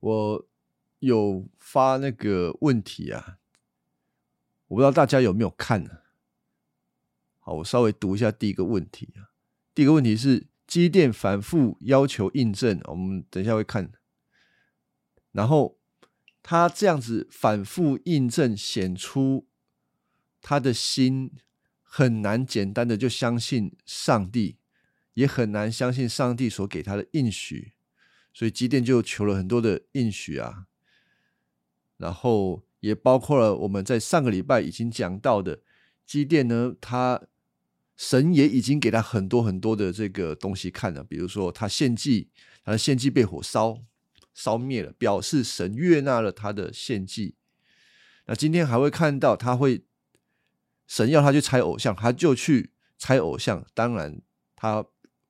我有发那个问题啊，我不知道大家有没有看呢？好，我稍微读一下第一个问题啊。第一个问题是，机电反复要求印证，我们等一下会看。然后他这样子反复印证，显出他的心很难简单的就相信上帝，也很难相信上帝所给他的应许，所以机电就求了很多的应许啊。然后也包括了我们在上个礼拜已经讲到的机电呢，他神也已经给他很多很多的这个东西看了，比如说他献祭，他的献祭被火烧。烧灭了，表示神悦纳了他的献祭。那今天还会看到，他会神要他去拆偶像，他就去拆偶像。当然，他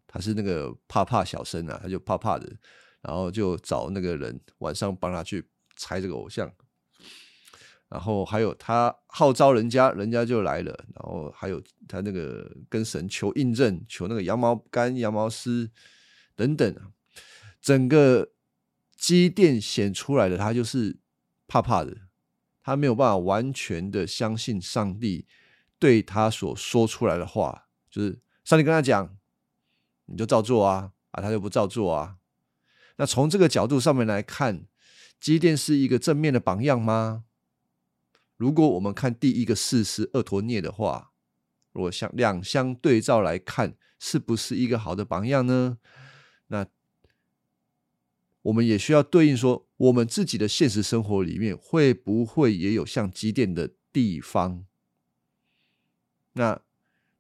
他是那个怕怕小生啊，他就怕怕的，然后就找那个人晚上帮他去拆这个偶像。然后还有他号召人家，人家就来了。然后还有他那个跟神求印证，求那个羊毛干、羊毛丝等等，整个。机电显出来的，他就是怕怕的，他没有办法完全的相信上帝对他所说出来的话，就是上帝跟他讲，你就照做啊，啊，他就不照做啊。那从这个角度上面来看，机电是一个正面的榜样吗？如果我们看第一个事实厄陀涅的话，如果相两相对照来看，是不是一个好的榜样呢？那？我们也需要对应说，我们自己的现实生活里面会不会也有像积电的地方？那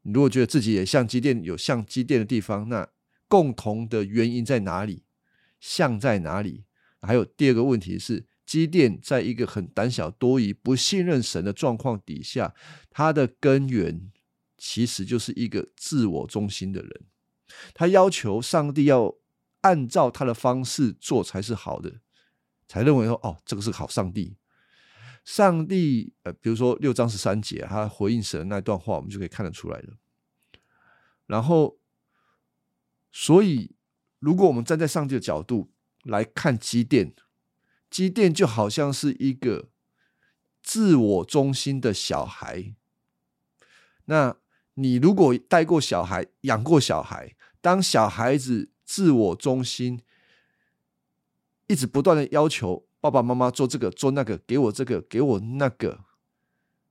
你如果觉得自己也像积电有像积电的地方，那共同的原因在哪里？像在哪里？还有第二个问题是，积电在一个很胆小多疑、不信任神的状况底下，它的根源其实就是一个自我中心的人，他要求上帝要。按照他的方式做才是好的，才认为说哦，这个是好上帝。上帝呃，比如说六章十三节，他回应神的那段话，我们就可以看得出来了。然后，所以如果我们站在上帝的角度来看积电，积电就好像是一个自我中心的小孩。那你如果带过小孩，养过小孩，当小孩子。自我中心，一直不断的要求爸爸妈妈做这个做那个，给我这个给我那个，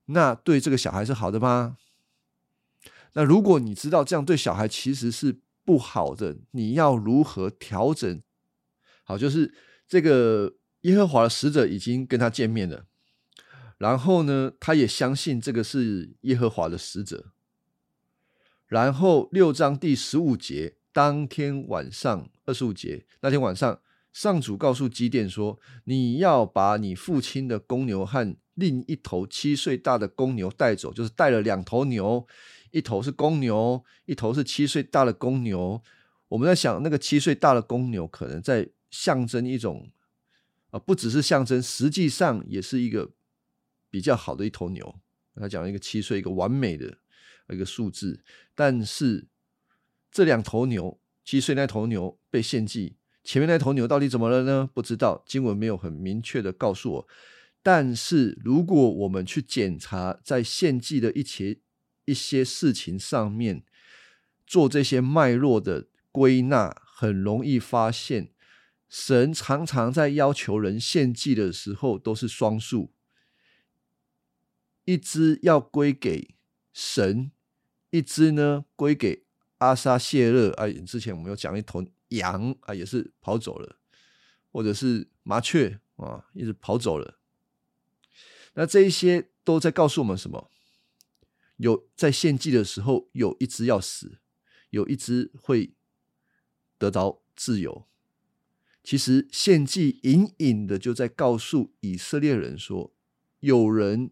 那对这个小孩是好的吗？那如果你知道这样对小孩其实是不好的，你要如何调整？好，就是这个耶和华的使者已经跟他见面了，然后呢，他也相信这个是耶和华的使者，然后六章第十五节。当天晚上二十五节那天晚上，上主告诉基甸说：“你要把你父亲的公牛和另一头七岁大的公牛带走，就是带了两头牛，一头是公牛，一头是七岁大的公牛。我们在想，那个七岁大的公牛可能在象征一种啊，不只是象征，实际上也是一个比较好的一头牛。他讲了一个七岁，一个完美的一个数字，但是。”这两头牛，七岁那头牛被献祭，前面那头牛到底怎么了呢？不知道，经文没有很明确的告诉我。但是如果我们去检查在献祭的一切一些事情上面，做这些脉络的归纳，很容易发现，神常常在要求人献祭的时候都是双数，一只要归给神，一只呢归给。阿沙谢勒啊，之前我们有讲一头羊啊，也是跑走了，或者是麻雀啊，一直跑走了。那这一些都在告诉我们什么？有在献祭的时候，有一只要死，有一只会得到自由。其实献祭隐隐的就在告诉以色列人说，有人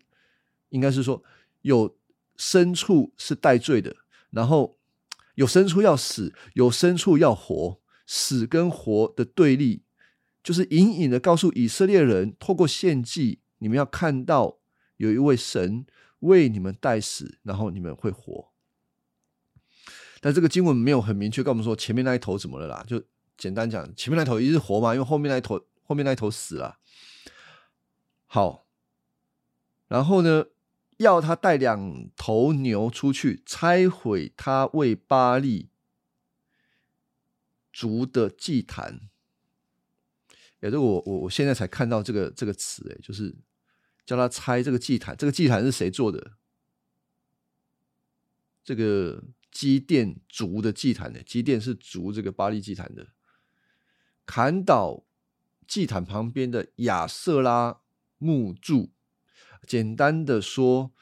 应该是说有牲畜是带罪的，然后。有牲畜要死，有牲畜要活，死跟活的对立，就是隐隐的告诉以色列人，透过献祭，你们要看到有一位神为你们代死，然后你们会活。但这个经文没有很明确跟我们说前面那一头怎么了啦，就简单讲，前面那头一直活嘛，因为后面那一头后面那一头死了。好，然后呢，要他带两头牛出去拆毁他为巴利族的祭坛。也是我我我现在才看到这个这个词，哎，就是叫他拆这个祭坛。这个祭坛是谁做的？这个基甸族的祭坛呢？基甸是族这个巴利祭坛的，砍倒祭坛旁边的亚瑟拉木柱。简单的说，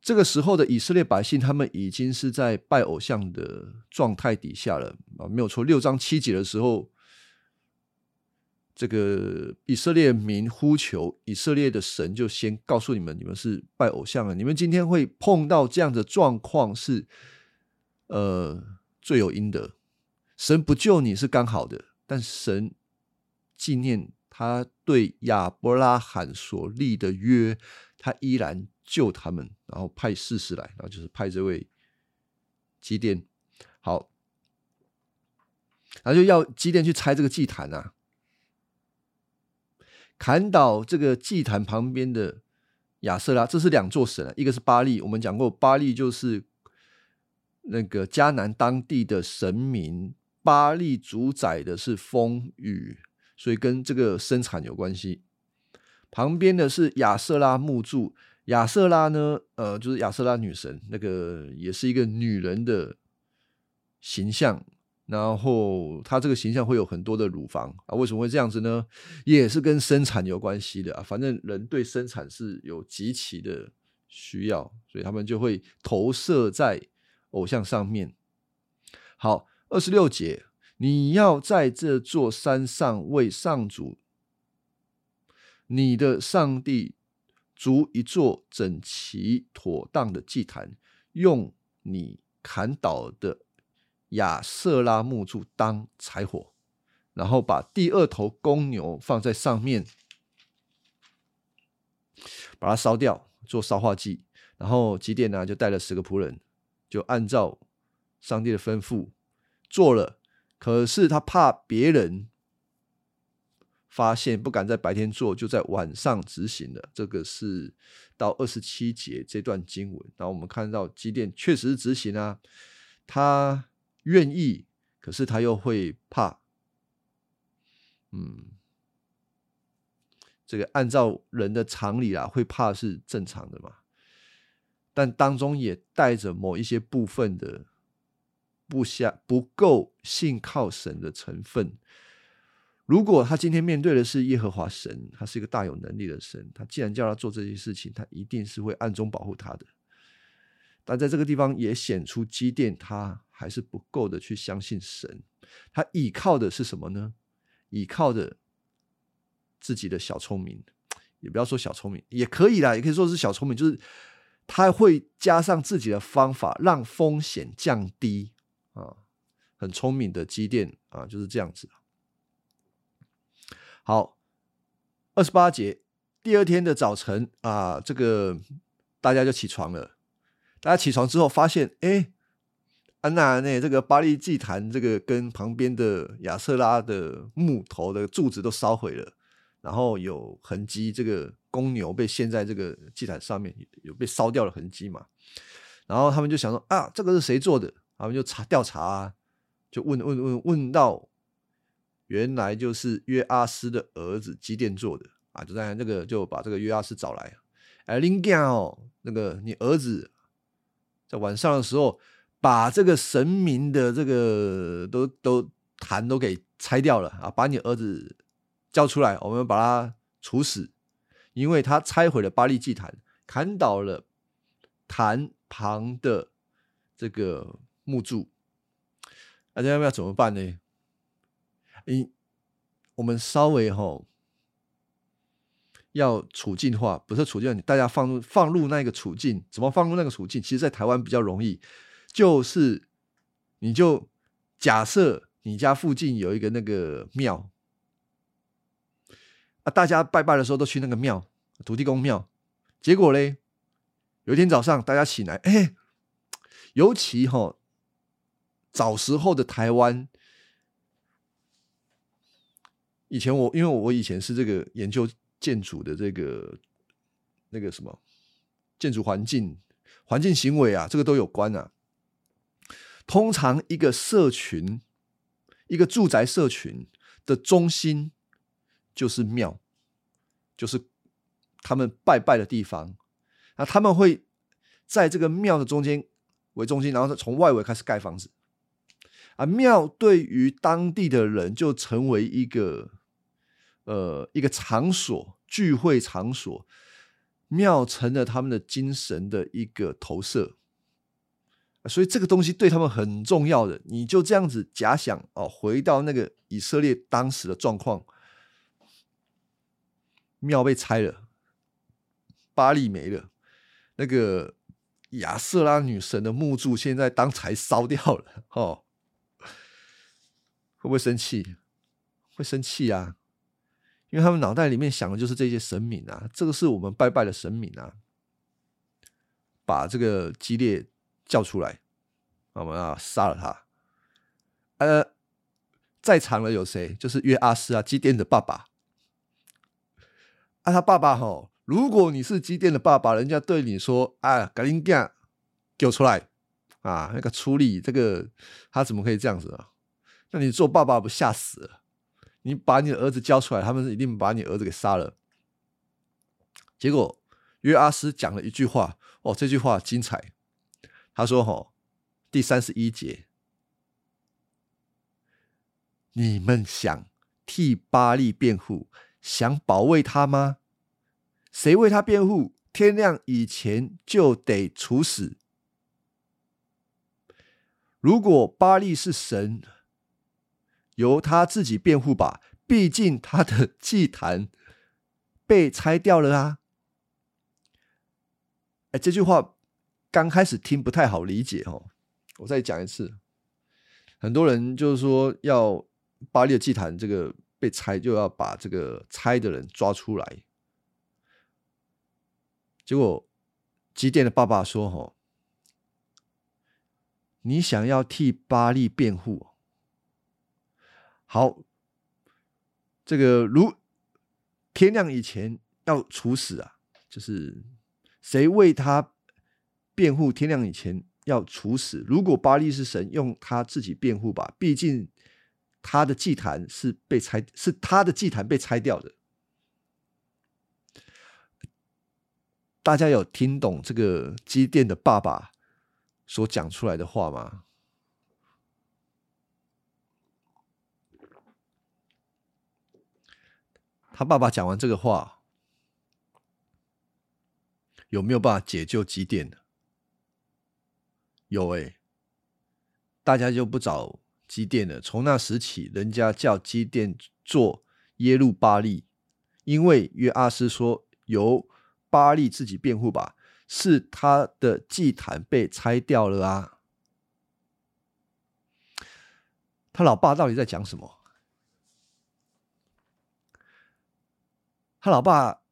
这个时候的以色列百姓，他们已经是在拜偶像的状态底下了啊，没有错。六章七节的时候。这个以色列民呼求以色列的神，就先告诉你们，你们是拜偶像了。你们今天会碰到这样的状况，是呃罪有应得。神不救你是刚好的，但神纪念他对亚伯拉罕所立的约，他依然救他们，然后派士师来，然后就是派这位基甸，好，然后就要基甸去拆这个祭坛啊。砍倒这个祭坛旁边的亚瑟拉，这是两座神，一个是巴利，我们讲过，巴利就是那个迦南当地的神明，巴利主宰的是风雨，所以跟这个生产有关系。旁边的是亚瑟拉木柱，亚瑟拉呢，呃，就是亚瑟拉女神，那个也是一个女人的形象。然后他这个形象会有很多的乳房啊，为什么会这样子呢？也是跟生产有关系的啊。反正人对生产是有极其的需要，所以他们就会投射在偶像上面。好，二十六节，你要在这座山上为上主你的上帝筑一座整齐妥当的祭坛，用你砍倒的。亚瑟拉木柱当柴火，然后把第二头公牛放在上面，把它烧掉，做烧化剂。然后基甸呢，就带了十个仆人，就按照上帝的吩咐做了。可是他怕别人发现，不敢在白天做，就在晚上执行了。这个是到二十七节这段经文。然后我们看到基甸确实是执行啊，他。愿意，可是他又会怕，嗯，这个按照人的常理啦，会怕是正常的嘛。但当中也带着某一些部分的不下不够信靠神的成分。如果他今天面对的是耶和华神，他是一个大有能力的神，他既然叫他做这些事情，他一定是会暗中保护他的。但在这个地方也显出基甸他。还是不够的，去相信神。他倚靠的是什么呢？倚靠的自己的小聪明，也不要说小聪明，也可以啦，也可以说是小聪明，就是他会加上自己的方法，让风险降低啊。很聪明的积淀啊，就是这样子。好，二十八节，第二天的早晨啊，这个大家就起床了。大家起床之后发现，哎。安娜内这个巴黎祭坛，这个跟旁边的亚瑟拉的木头的柱子都烧毁了，然后有痕迹，这个公牛被陷在这个祭坛上面，有被烧掉的痕迹嘛？然后他们就想说啊，这个是谁做的？他们就查调查，就问问问问到，原来就是约阿斯的儿子基甸做的啊！就在那个就把这个约阿斯找来，哎，林干哦，那个你儿子在晚上的时候。把这个神明的这个都都坛都给拆掉了啊！把你儿子叫出来，我们把他处死，因为他拆毁了巴利祭坛，砍倒了坛旁的这个木柱。大家要不要怎么办呢？你我们稍微哈要处境化，不是处境，大家放入放入那个处境，怎么放入那个处境？其实，在台湾比较容易。就是，你就假设你家附近有一个那个庙啊，大家拜拜的时候都去那个庙，土地公庙。结果嘞，有一天早上大家起来，哎，尤其哈早时候的台湾，以前我因为我以前是这个研究建筑的这个那个什么建筑环境环境行为啊，这个都有关啊。通常一个社群，一个住宅社群的中心就是庙，就是他们拜拜的地方。那他们会在这个庙的中间为中心，然后从外围开始盖房子。啊，庙对于当地的人就成为一个呃一个场所，聚会场所。庙成了他们的精神的一个投射。所以这个东西对他们很重要的，你就这样子假想哦，回到那个以色列当时的状况，庙被拆了，巴利没了，那个亚瑟拉女神的墓柱现在当柴烧掉了，哦，会不会生气？会生气啊，因为他们脑袋里面想的就是这些神明啊，这个是我们拜拜的神明啊，把这个激烈。叫出来，我们要杀了他。呃，在场的有谁？就是约阿斯啊，基甸的爸爸。啊，他爸爸哈，如果你是基甸的爸爸，人家对你说：“啊，赶紧干，给我出来啊！”那个出力，这个他怎么可以这样子啊？那你做爸爸不吓死了？你把你的儿子交出来，他们一定把你儿子给杀了。结果约阿斯讲了一句话，哦，这句话精彩。他说：“吼，第三十一节，你们想替巴利辩护，想保卫他吗？谁为他辩护？天亮以前就得处死。如果巴利是神，由他自己辩护吧。毕竟他的祭坛被拆掉了啊！哎，这句话。”刚开始听不太好理解哦，我再讲一次，很多人就是说要巴利的祭坛这个被拆，就要把这个拆的人抓出来。结果基甸的爸爸说：“哈，你想要替巴利辩护？好，这个如天亮以前要处死啊，就是谁为他？”辩护天亮以前要处死。如果巴利是神，用他自己辩护吧。毕竟他的祭坛是被拆，是他的祭坛被拆掉的。大家有听懂这个基甸的爸爸所讲出来的话吗？他爸爸讲完这个话，有没有办法解救基甸呢？有哎，大家就不找基甸了。从那时起，人家叫基甸做耶路巴利，因为约阿斯说由巴利自己辩护吧，是他的祭坛被拆掉了啊。他老爸到底在讲什么？他老爸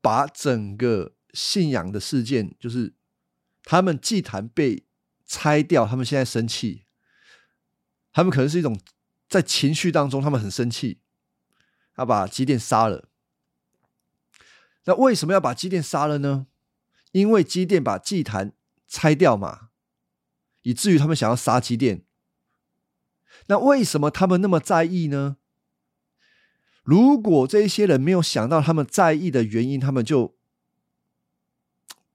把整个信仰的事件，就是他们祭坛被。拆掉，他们现在生气，他们可能是一种在情绪当中，他们很生气，他把基电杀了。那为什么要把基电杀了呢？因为基电把祭坛拆掉嘛，以至于他们想要杀基电。那为什么他们那么在意呢？如果这一些人没有想到他们在意的原因，他们就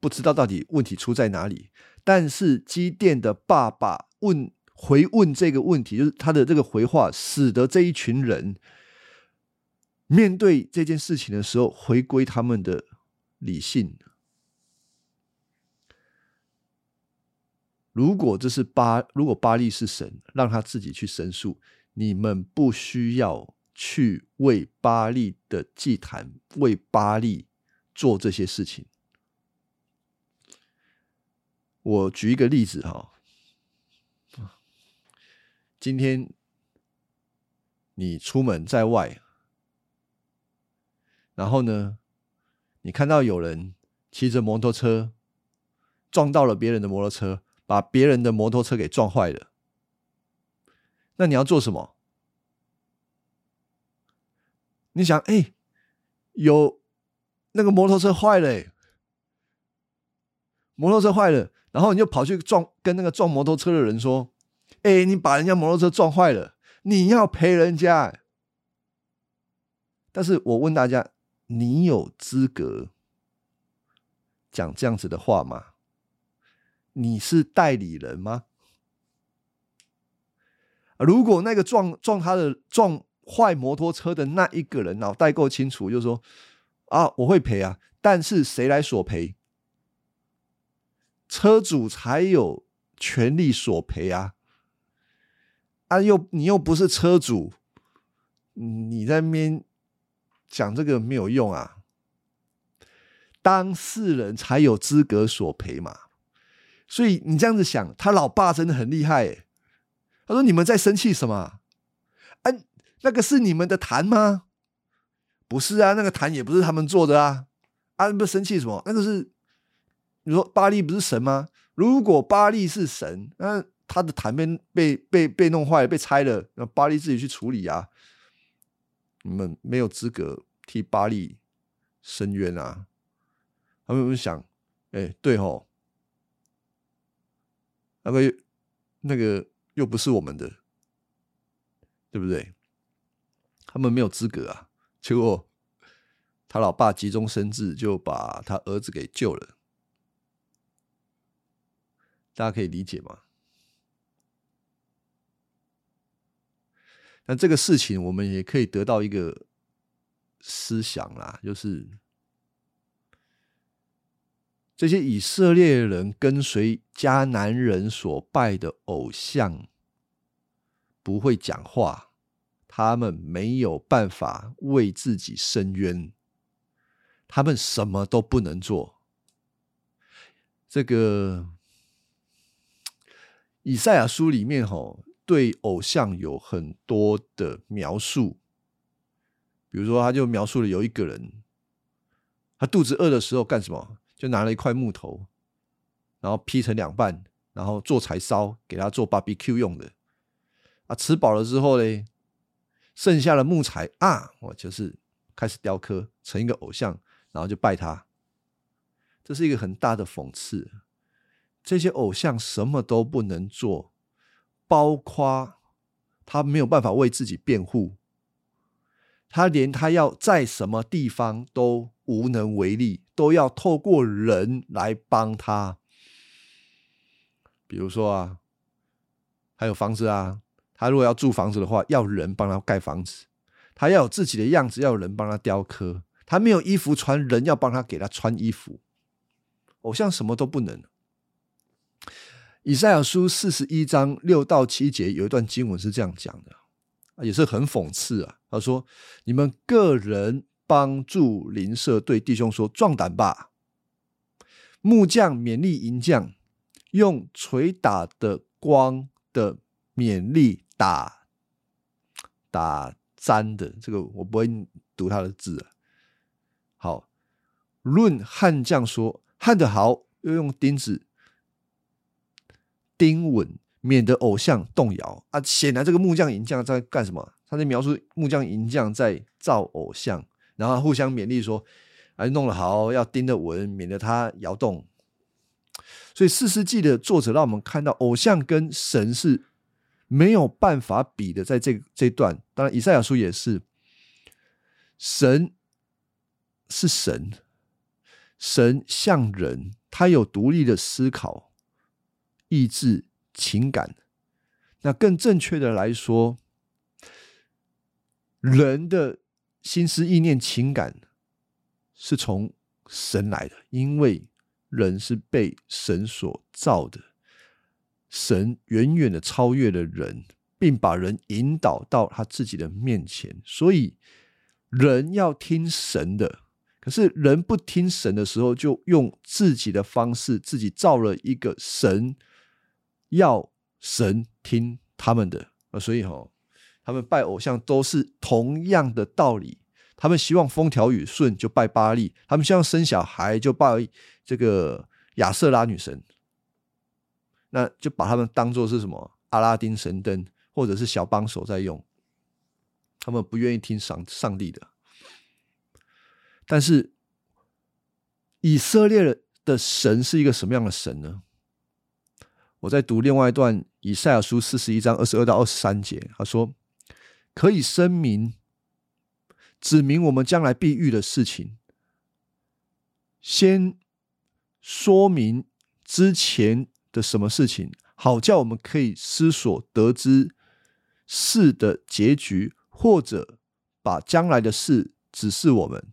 不知道到底问题出在哪里。但是机电的爸爸问回问这个问题，就是他的这个回话，使得这一群人面对这件事情的时候，回归他们的理性。如果这是巴，如果巴利是神，让他自己去申诉，你们不需要去为巴利的祭坛、为巴利做这些事情。我举一个例子哈，今天你出门在外，然后呢，你看到有人骑着摩托车撞到了别人的摩托车，把别人的摩托车给撞坏了，那你要做什么？你想，哎，有那个摩托车坏了，摩托车坏了，然后你就跑去撞，跟那个撞摩托车的人说，哎，你把人家摩托车撞坏了，你要赔人家。但是我问大家，你有资格讲这样子的话吗？你是代理人吗？如果那个撞撞他的撞坏摩托车的那一个人脑袋够清楚，就说啊，我会赔啊，但是谁来索赔？车主才有权利索赔啊！啊，又你又不是车主，你在那边讲这个没有用啊！当事人才有资格索赔嘛。所以你这样子想，他老爸真的很厉害。哎，他说：“你们在生气什么？啊，那个是你们的痰吗？不是啊，那个痰也不是他们做的啊。啊，不生气什么？那个是你说巴利不是神吗？如果巴利是神，那他的坛被被被被弄坏了，被拆了，那巴利自己去处理啊。你们没有资格替巴利伸冤啊。他们会想，哎，对吼。”那个那个又不是我们的，对不对？他们没有资格啊。结果他老爸急中生智，就把他儿子给救了。大家可以理解吗？那这个事情，我们也可以得到一个思想啦，就是。这些以色列人跟随迦南人所拜的偶像，不会讲话，他们没有办法为自己伸冤，他们什么都不能做。这个以赛亚书里面吼，对偶像有很多的描述，比如说，他就描述了有一个人，他肚子饿的时候干什么？就拿了一块木头，然后劈成两半，然后做柴烧，给他做 barbecue 用的。啊，吃饱了之后呢，剩下的木材啊，我就是开始雕刻成一个偶像，然后就拜他。这是一个很大的讽刺。这些偶像什么都不能做，包括他没有办法为自己辩护，他连他要在什么地方都。无能为力，都要透过人来帮他。比如说啊，还有房子啊，他如果要住房子的话，要人帮他盖房子；他要有自己的样子，要有人帮他雕刻；他没有衣服穿，人要帮他给他穿衣服。偶像什么都不能。以赛亚书四十一章六到七节有一段经文是这样讲的，也是很讽刺啊。他说：“你们个人。”帮助邻舍对弟兄说：“壮胆吧！”木匠勉励银匠，用捶打的光的勉励打打粘的这个我不会读他的字啊。好，论焊匠说：“焊的好，又用钉子钉稳，免得偶像动摇啊。”显然，这个木匠银匠在干什么？他在描述木匠银匠在造偶像。然后互相勉励说：“哎，弄得好，要盯得稳，免得他摇动。”所以四世纪的作者让我们看到，偶像跟神是没有办法比的。在这这段，当然以赛亚书也是，神是神，神像人，他有独立的思考、意志、情感。那更正确的来说，人的。心思、意念、情感是从神来的，因为人是被神所造的，神远远的超越了人，并把人引导到他自己的面前，所以人要听神的。可是人不听神的时候，就用自己的方式，自己造了一个神，要神听他们的啊，所以哈。他们拜偶像都是同样的道理，他们希望风调雨顺就拜巴利，他们希望生小孩就拜这个亚瑟拉女神，那就把他们当做是什么阿拉丁神灯或者是小帮手在用，他们不愿意听上上帝的。但是以色列的神是一个什么样的神呢？我在读另外一段以赛亚书四十一章二十二到二十三节，他说：“可以声明，指明我们将来必遇的事情，先说明之前的什么事情，好叫我们可以思索得知事的结局，或者把将来的事指示我们。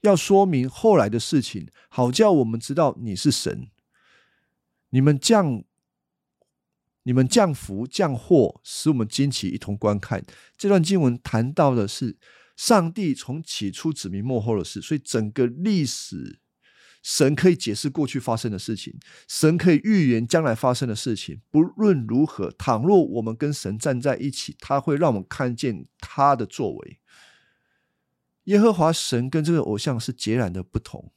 要说明后来的事情，好叫我们知道你是神。你们降。”你们降福降祸，使我们惊奇，一同观看。这段经文谈到的是上帝从起初指明幕后的事，所以整个历史，神可以解释过去发生的事情，神可以预言将来发生的事情。不论如何，倘若我们跟神站在一起，他会让我们看见他的作为。耶和华神跟这个偶像是截然的不同，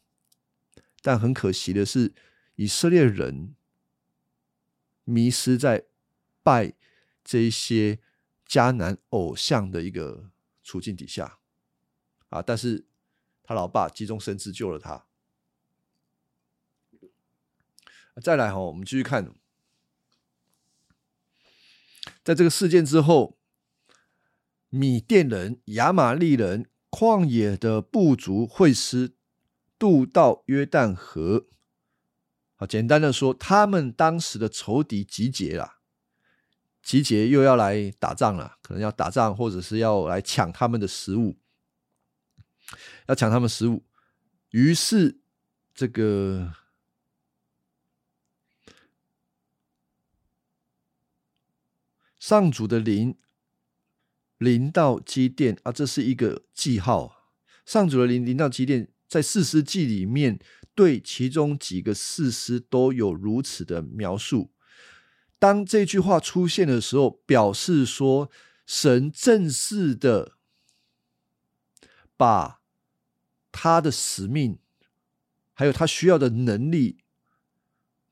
但很可惜的是，以色列人。迷失在拜这些迦南偶像的一个处境底下啊！但是他老爸急中生智救了他。再来哈，我们继续看，在这个事件之后，米甸人、亚玛利人、旷野的部族会师渡到约旦河。简单的说，他们当时的仇敌集结了，集结又要来打仗了，可能要打仗，或者是要来抢他们的食物，要抢他们食物。于是，这个上主的灵临到基甸啊，这是一个记号。上主的灵临到基甸，在四世纪里面。对其中几个事师都有如此的描述。当这句话出现的时候，表示说神正式的把他的使命，还有他需要的能力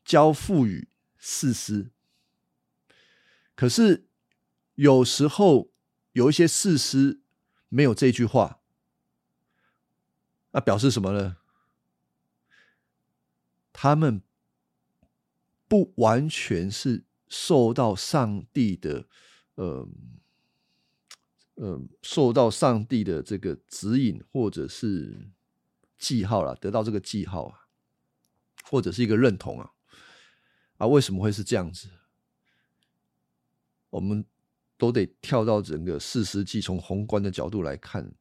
交付于事师。可是有时候有一些事师没有这句话，那表示什么呢？他们不完全是受到上帝的，呃，呃，受到上帝的这个指引，或者是记号了，得到这个记号啊，或者是一个认同啊，啊，为什么会是这样子？我们都得跳到整个四世纪，从宏观的角度来看，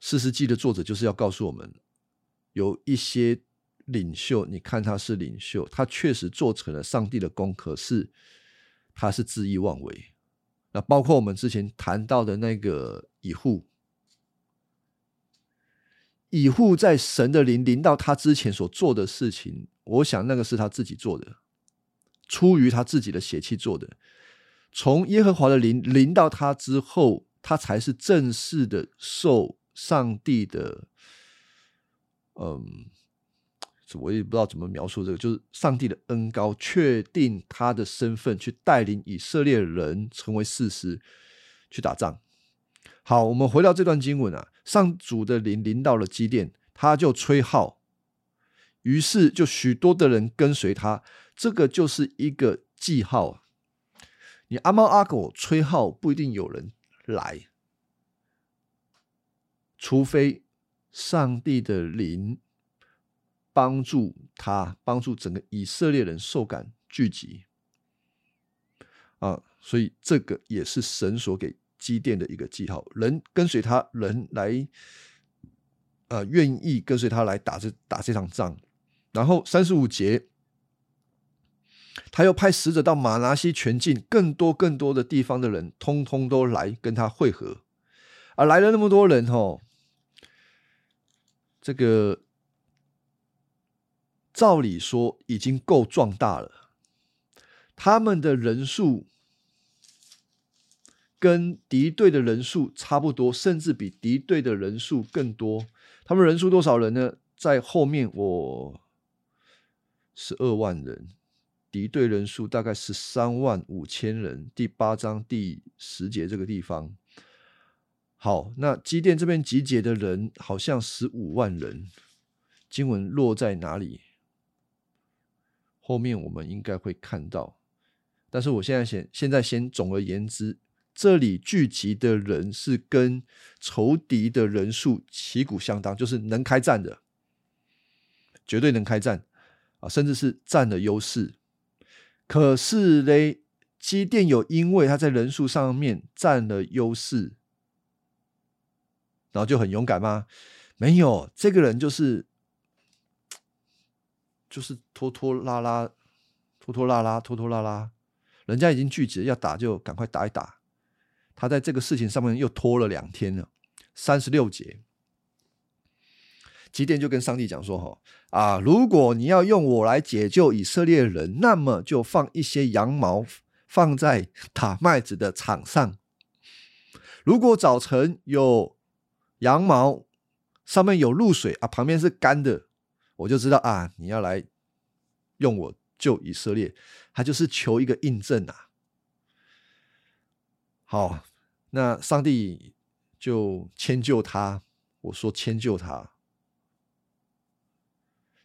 四世纪的作者就是要告诉我们，有一些。领袖，你看他是领袖，他确实做成了上帝的功，可是他是恣意妄为。那包括我们之前谈到的那个以户，以户在神的灵临到他之前所做的事情，我想那个是他自己做的，出于他自己的血气做的。从耶和华的灵临到他之后，他才是正式的受上帝的，嗯。我也不知道怎么描述这个，就是上帝的恩高确定他的身份，去带领以色列人成为事实，去打仗。好，我们回到这段经文啊，上主的灵临到了基甸，他就吹号，于是就许多的人跟随他，这个就是一个记号。你阿猫阿狗吹号，不一定有人来，除非上帝的灵。帮助他，帮助整个以色列人受感聚集啊，所以这个也是神所给基甸的一个记号。人跟随他，人来，呃，愿意跟随他来打这打这场仗。然后三十五节，他又派使者到马拿西全境，更多更多的地方的人，通通都来跟他会合。啊，来了那么多人哦，这个。照理说已经够壮大了，他们的人数跟敌对的人数差不多，甚至比敌对的人数更多。他们人数多少人呢？在后面我十二万人，敌对人数大概十三万五千人。第八章第十节这个地方，好，那基甸这边集结的人好像十五万人，经文落在哪里？后面我们应该会看到，但是我现在先现在先总而言之，这里聚集的人是跟仇敌的人数旗鼓相当，就是能开战的，绝对能开战啊，甚至是占了优势。可是嘞，基电有因为他在人数上面占了优势。然后就很勇敢吗？没有，这个人就是就是拖拖拉拉，拖拖拉拉，拖拖拉拉。人家已经拒绝要打，就赶快打一打。他在这个事情上面又拖了两天了。三十六节，基甸就跟上帝讲说：“哈啊，如果你要用我来解救以色列人，那么就放一些羊毛放在打麦子的场上。如果早晨有。”羊毛上面有露水啊，旁边是干的，我就知道啊，你要来用我救以色列，他就是求一个印证啊。好，那上帝就迁就他，我说迁就他，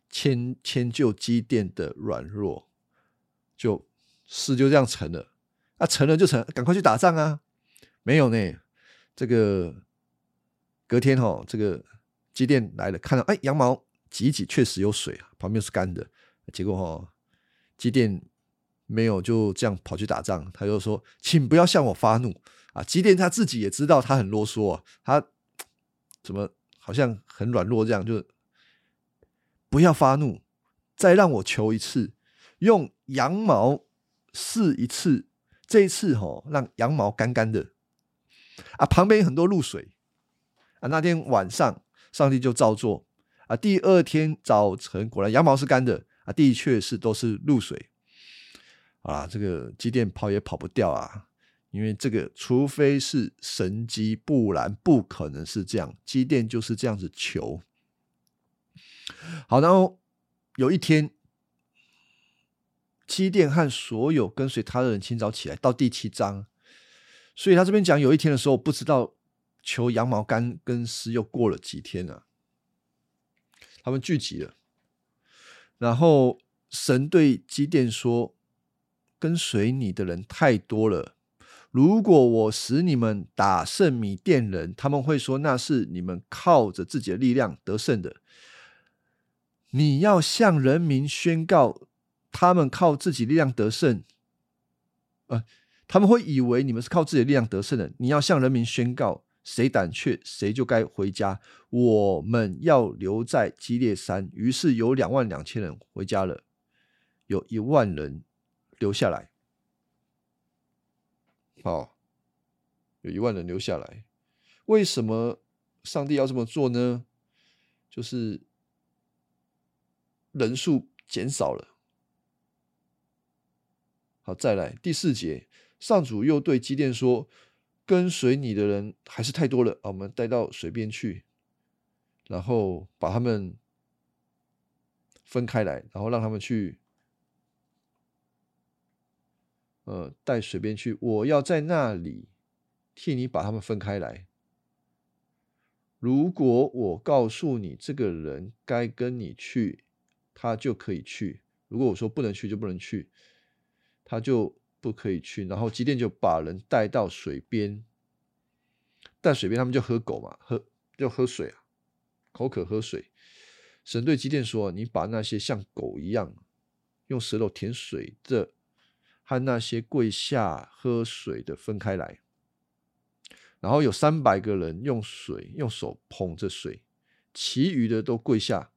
迁迁就基甸的软弱，就事就这样成了。啊，成了就成，赶快去打仗啊！没有呢，这个。隔天哈，这个机电来了，看到哎，羊毛挤一挤，确实有水啊，旁边是干的。结果哈，机电没有就这样跑去打仗，他就说：“请不要向我发怒啊！”机电他自己也知道他很啰嗦啊，他怎么好像很软弱这样，就不要发怒，再让我求一次，用羊毛试一次，这一次哈，让羊毛干干的啊，旁边有很多露水。啊，那天晚上，上帝就照做啊。第二天早晨，果然羊毛是干的啊，的确是都是露水啊。这个机电跑也跑不掉啊，因为这个除非是神机，不然不可能是这样。机电就是这样子求。好，然后有一天，机电和所有跟随他的人清早起来，到第七章，所以他这边讲有一天的时候，不知道。求羊毛干跟湿又过了几天了，他们聚集了，然后神对基甸说：“跟随你的人太多了，如果我使你们打胜米甸人，他们会说那是你们靠着自己的力量得胜的。你要向人民宣告，他们靠自己力量得胜，呃，他们会以为你们是靠自己的力量得胜的。你要向人民宣告。”谁胆怯，谁就该回家。我们要留在基列山。于是有两万两千人回家了，有一万人留下来。好，有一万人留下来。为什么上帝要这么做呢？就是人数减少了。好，再来第四节，上主又对基甸说。跟随你的人还是太多了啊！我们带到水边去，然后把他们分开来，然后让他们去，呃，带水边去。我要在那里替你把他们分开来。如果我告诉你这个人该跟你去，他就可以去；如果我说不能去，就不能去，他就。不可以去，然后基甸就把人带到水边，带水边，他们就喝狗嘛，喝就喝水啊，口渴喝水。神对基甸说：“你把那些像狗一样用舌头舔水的，和那些跪下喝水的分开来。然后有三百个人用水用手捧着水，其余的都跪下。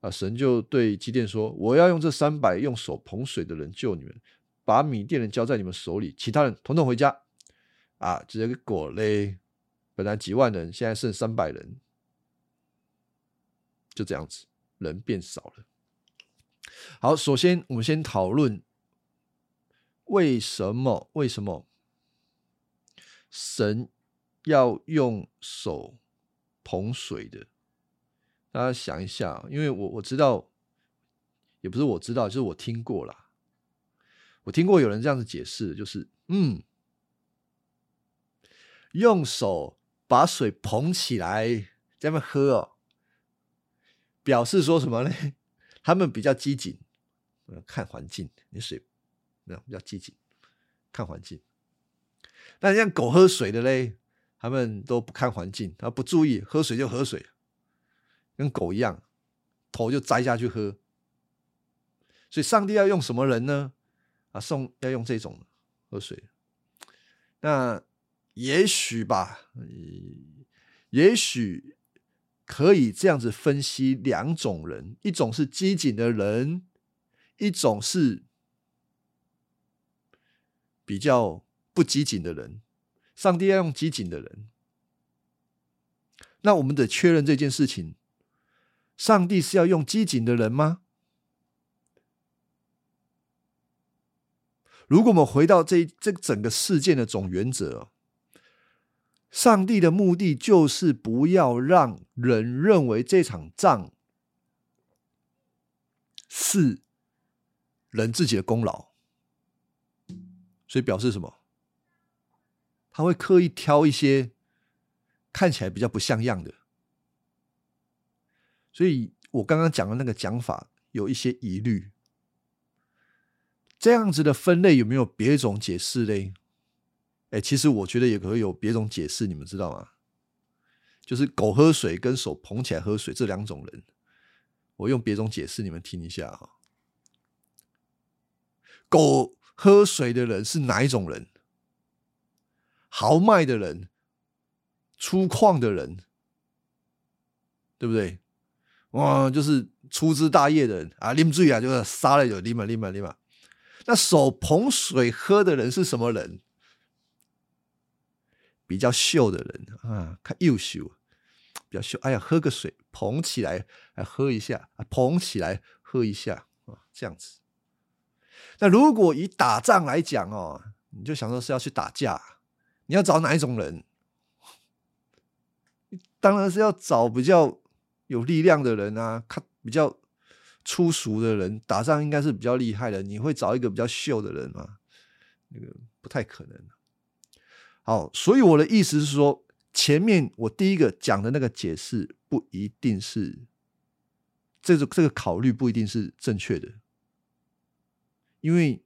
啊，神就对基甸说：我要用这三百用手捧水的人救你们。”把米甸人交在你们手里，其他人统统回家。啊，结果嘞，本来几万人，现在剩三百人，就这样子，人变少了。好，首先我们先讨论为什么？为什么神要用手捧水的？大家想一下，因为我我知道，也不是我知道，就是我听过了。我听过有人这样子解释，就是嗯，用手把水捧起来，这样喝哦，表示说什么呢？他们比较机警，看环境，你水那比较机警，看环境。但像狗喝水的嘞，他们都不看环境，他不注意喝水就喝水，跟狗一样，头就栽下去喝。所以，上帝要用什么人呢？啊，送要用这种喝水。那也许吧，也许可以这样子分析两种人：一种是机警的人，一种是比较不机警的人。上帝要用机警的人，那我们得确认这件事情：上帝是要用机警的人吗？如果我们回到这这整个事件的总原则，上帝的目的就是不要让人认为这场仗是人自己的功劳，所以表示什么？他会刻意挑一些看起来比较不像样的，所以我刚刚讲的那个讲法有一些疑虑。这样子的分类有没有别种解释嘞？哎，其实我觉得也可以有别种解释，你们知道吗？就是狗喝水跟手捧起来喝水这两种人，我用别种解释，你们听一下哈。狗喝水的人是哪一种人？豪迈的人、粗犷的人，对不对？哇，就是粗枝大叶的人啊，啉醉啊，就是杀了就啉嘛，啉嘛，啉嘛。那手捧水喝的人是什么人？比较秀的人啊，看又秀，比较秀。哎呀，喝个水，捧起来来喝一下，捧起来喝一下啊，这样子。那如果以打仗来讲哦，你就想说是要去打架，你要找哪一种人？当然是要找比较有力量的人啊，看比较。粗俗的人打仗应该是比较厉害的，你会找一个比较秀的人吗？那个不太可能。好，所以我的意思是说，前面我第一个讲的那个解释不一定是，这个这个考虑不一定是正确的，因为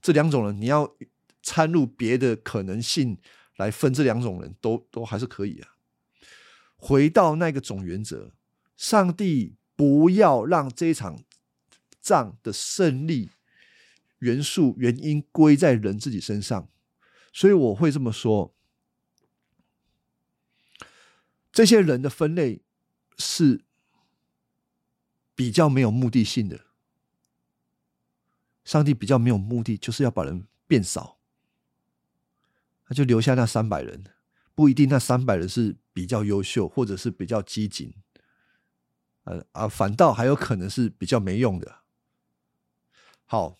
这两种人你要掺入别的可能性来分这两种人都都还是可以啊。回到那个总原则，上帝。不要让这场仗的胜利元素原因归在人自己身上，所以我会这么说：这些人的分类是比较没有目的性的。上帝比较没有目的，就是要把人变少，他就留下那三百人，不一定那三百人是比较优秀，或者是比较机警。呃啊，反倒还有可能是比较没用的。好，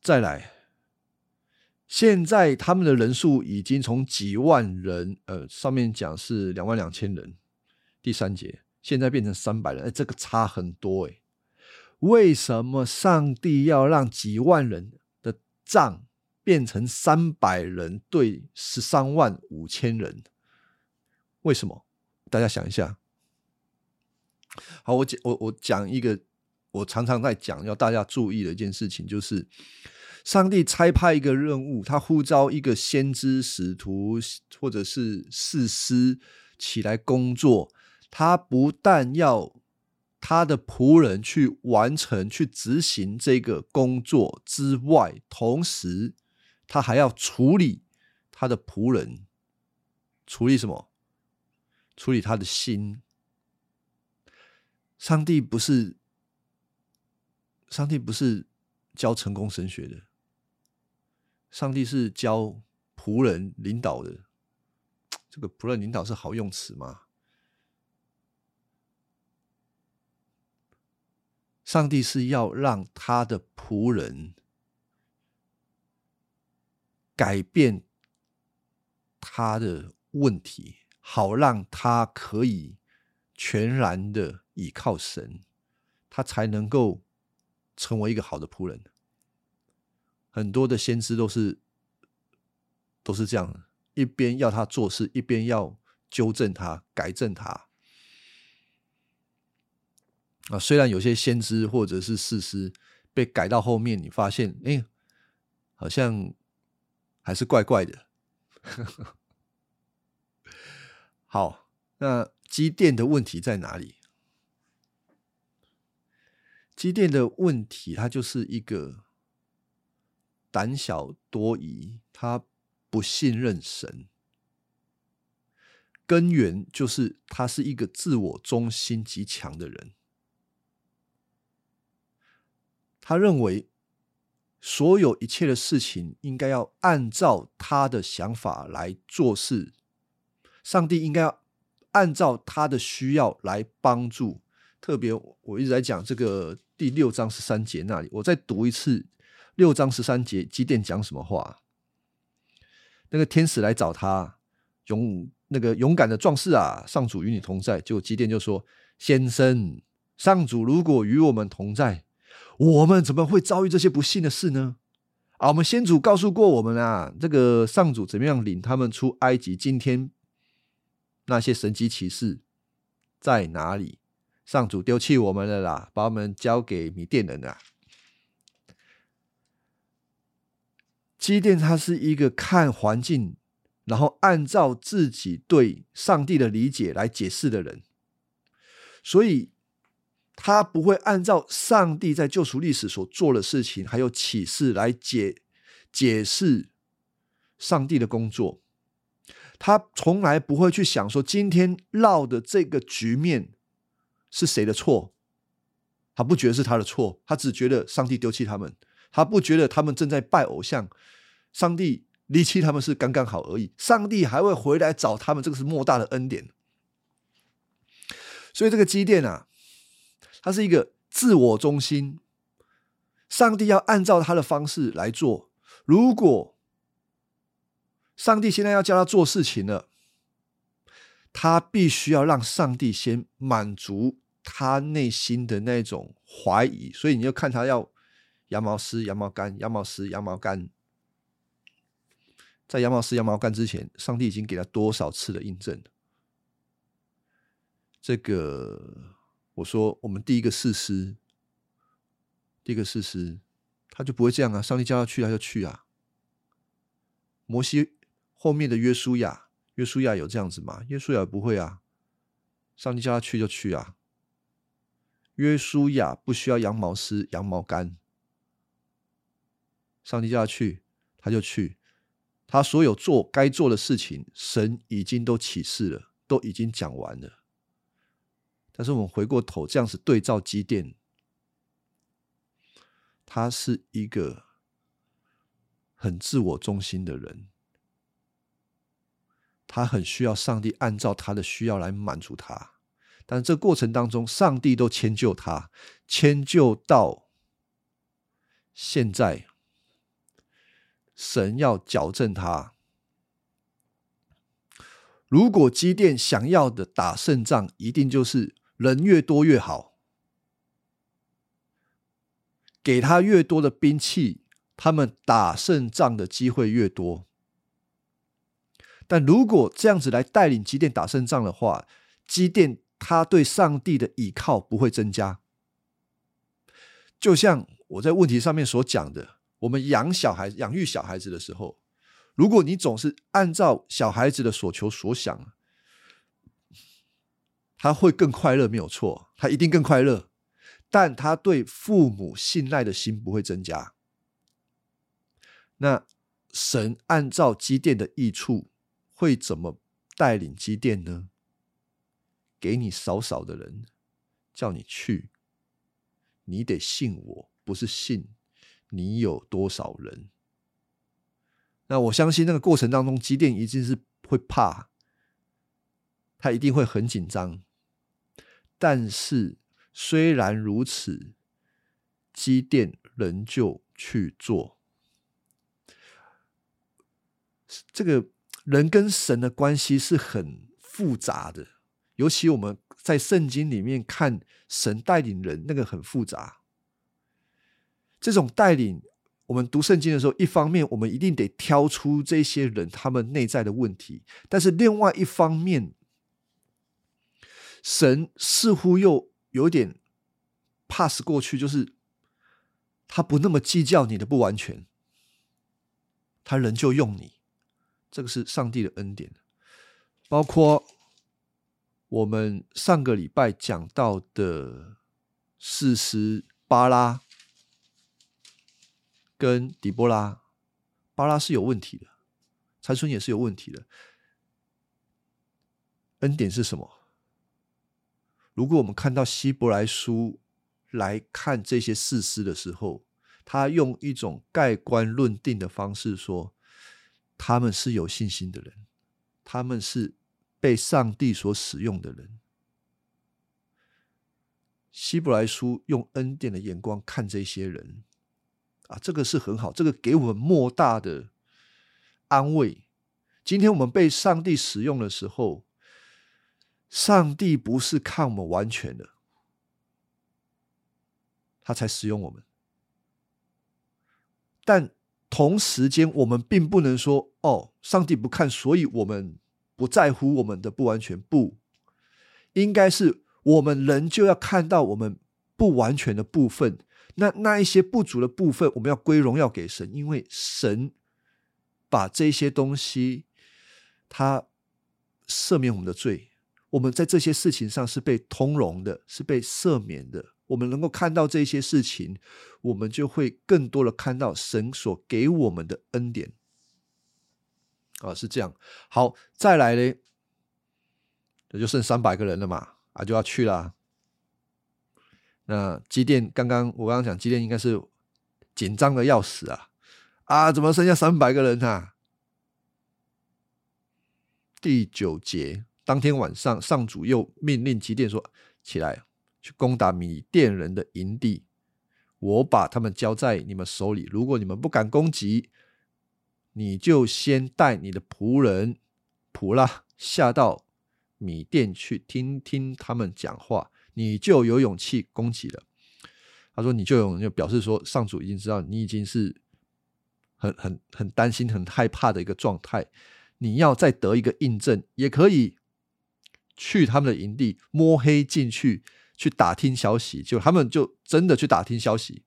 再来，现在他们的人数已经从几万人，呃，上面讲是两万两千人，第三节现在变成三百人，哎，这个差很多哎。为什么上帝要让几万人的仗变成三百人对十三万五千人？为什么？大家想一下。好，我讲我我讲一个，我常常在讲要大家注意的一件事情，就是上帝差派一个任务，他呼召一个先知、使徒或者是士师起来工作，他不但要他的仆人去完成、去执行这个工作之外，同时他还要处理他的仆人，处理什么？处理他的心。上帝不是，上帝不是教成功神学的，上帝是教仆人领导的。这个仆人领导是好用词吗？上帝是要让他的仆人改变他的问题，好让他可以全然的。倚靠神，他才能够成为一个好的仆人。很多的先知都是都是这样，一边要他做事，一边要纠正他、改正他。啊，虽然有些先知或者是事师被改到后面，你发现，哎，好像还是怪怪的。好，那机电的问题在哪里？机电的问题，它就是一个胆小多疑，他不信任神，根源就是他是一个自我中心极强的人。他认为所有一切的事情应该要按照他的想法来做事，上帝应该要按照他的需要来帮助。特别我一直在讲这个第六章十三节那里，我再读一次六章十三节，基甸讲什么话？那个天使来找他，勇那个勇敢的壮士啊，上主与你同在。就基甸就说：“先生，上主如果与我们同在。”我们怎么会遭遇这些不幸的事呢？啊，我们先祖告诉过我们啊，这个上主怎么样领他们出埃及？今天那些神迹奇事在哪里？上主丢弃我们了啦，把我们交给米甸人了。基甸他是一个看环境，然后按照自己对上帝的理解来解释的人，所以。他不会按照上帝在救赎历史所做的事情，还有启示来解解释上帝的工作。他从来不会去想说今天闹的这个局面是谁的错，他不觉得是他的错，他只觉得上帝丢弃他们，他不觉得他们正在拜偶像，上帝离弃他们是刚刚好而已。上帝还会回来找他们，这个是莫大的恩典。所以这个积淀啊。它是一个自我中心，上帝要按照他的方式来做。如果上帝现在要叫他做事情了，他必须要让上帝先满足他内心的那种怀疑。所以你要看他要羊毛丝、羊毛干、羊毛丝、羊毛干。在羊毛丝、羊毛干之前，上帝已经给他多少次的印证？这个。我说，我们第一个事实，第一个事实，他就不会这样啊！上帝叫他去，他就去啊。摩西后面的约书亚，约书亚有这样子吗？约书亚不会啊，上帝叫他去就去啊。约书亚不需要羊毛丝、羊毛干，上帝叫他去，他就去。他所有做该做的事情，神已经都启示了，都已经讲完了。但是我们回过头这样子对照机电，他是一个很自我中心的人，他很需要上帝按照他的需要来满足他，但这过程当中，上帝都迁就他，迁就到现在，神要矫正他。如果机电想要的打胜仗，一定就是。人越多越好，给他越多的兵器，他们打胜仗的机会越多。但如果这样子来带领基甸打胜仗的话，基甸他对上帝的倚靠不会增加。就像我在问题上面所讲的，我们养小孩、养育小孩子的时候，如果你总是按照小孩子的所求所想。他会更快乐，没有错，他一定更快乐，但他对父母信赖的心不会增加。那神按照积电的益处，会怎么带领积电呢？给你少少的人，叫你去，你得信我，不是信你有多少人。那我相信那个过程当中，积电一定是会怕，他一定会很紧张。但是，虽然如此，机电仍旧去做。这个人跟神的关系是很复杂的，尤其我们在圣经里面看神带领人，那个很复杂。这种带领，我们读圣经的时候，一方面我们一定得挑出这些人他们内在的问题，但是另外一方面，神似乎又有点 pass 过去，就是他不那么计较你的不完全，他仍旧用你，这个是上帝的恩典。包括我们上个礼拜讲到的四十，巴拉。跟底波拉，巴拉是有问题的，参孙也是有问题的。恩典是什么？如果我们看到希伯来书来看这些事实的时候，他用一种盖棺论定的方式说，他们是有信心的人，他们是被上帝所使用的人。希伯来书用恩典的眼光看这些人。啊，这个是很好，这个给我们莫大的安慰。今天我们被上帝使用的时候，上帝不是看我们完全的，他才使用我们。但同时间，我们并不能说哦，上帝不看，所以我们不在乎我们的不完全。不应该是我们人就要看到我们不完全的部分。那那一些不足的部分，我们要归荣耀给神，因为神把这些东西，他赦免我们的罪，我们在这些事情上是被通融的，是被赦免的。我们能够看到这些事情，我们就会更多的看到神所给我们的恩典。啊，是这样。好，再来嘞，那就剩三百个人了嘛，啊，就要去了。那机电刚刚我刚刚讲机电应该是紧张的要死啊啊！怎么剩下三百个人啊？第九节当天晚上，上主又命令机电说：“起来，去攻打米甸人的营地，我把他们交在你们手里。如果你们不敢攻击，你就先带你的仆人普拉下到米甸去，听听他们讲话。”你就有勇气攻击了。他说：“你就有，就表示说，上主已经知道你已经是很很很担心、很害怕的一个状态。你要再得一个印证，也可以去他们的营地摸黑进去，去打听消息。就他们就真的去打听消息。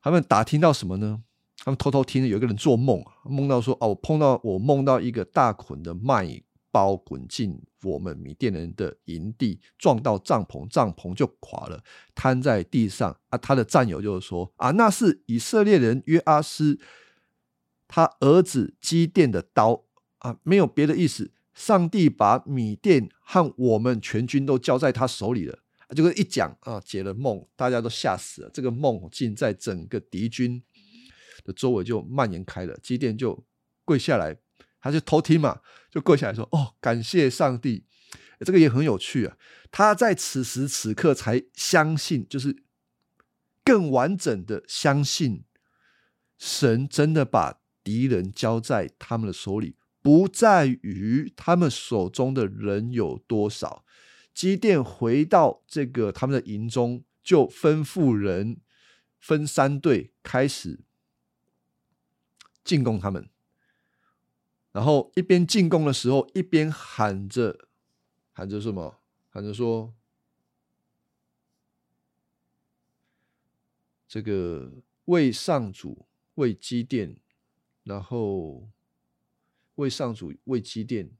他们打听到什么呢？他们偷偷听有个人做梦，梦到说：哦，我碰到我梦到一个大捆的麦。”包滚进我们米甸人的营地，撞到帐篷，帐篷就垮了，瘫在地上。啊，他的战友就是说：啊，那是以色列人约阿斯他儿子基甸的刀啊，没有别的意思。上帝把米甸和我们全军都交在他手里了。这个一讲啊，解了梦，大家都吓死了。这个梦竟在整个敌军的周围就蔓延开了。基甸就跪下来。他就偷听嘛，就跪下来说：“哦，感谢上帝。”这个也很有趣啊。他在此时此刻才相信，就是更完整的相信，神真的把敌人交在他们的手里，不在于他们手中的人有多少。基甸回到这个他们的营中，就吩咐人分三队开始进攻他们。然后一边进攻的时候，一边喊着，喊着什么？喊着说：“这个为上主为基甸，然后为上主为基甸，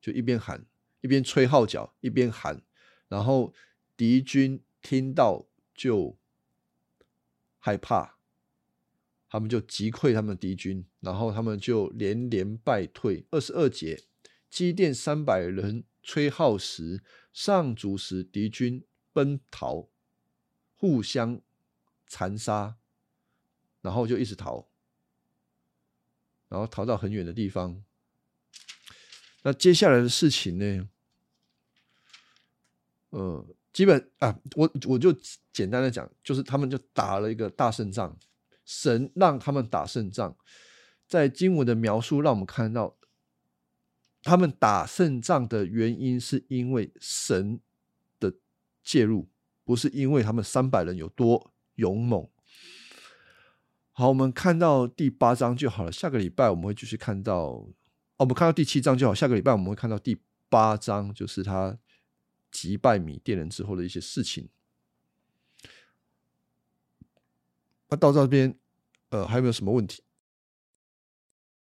就一边喊一边吹号角，一边喊，然后敌军听到就害怕。”他们就击溃他们敌军，然后他们就连连败退。二十二节，基甸三百人吹号时，上主时敌军奔逃，互相残杀，然后就一直逃，然后逃到很远的地方。那接下来的事情呢？呃，基本啊，我我就简单的讲，就是他们就打了一个大胜仗。神让他们打胜仗，在经文的描述让我们看到，他们打胜仗的原因是因为神的介入，不是因为他们三百人有多勇猛。好，我们看到第八章就好了。下个礼拜我们会继续看到，哦，我们看到第七章就好。下个礼拜我们会看到第八章，就是他击败米甸人之后的一些事情。那到这边，呃，还有没有什么问题？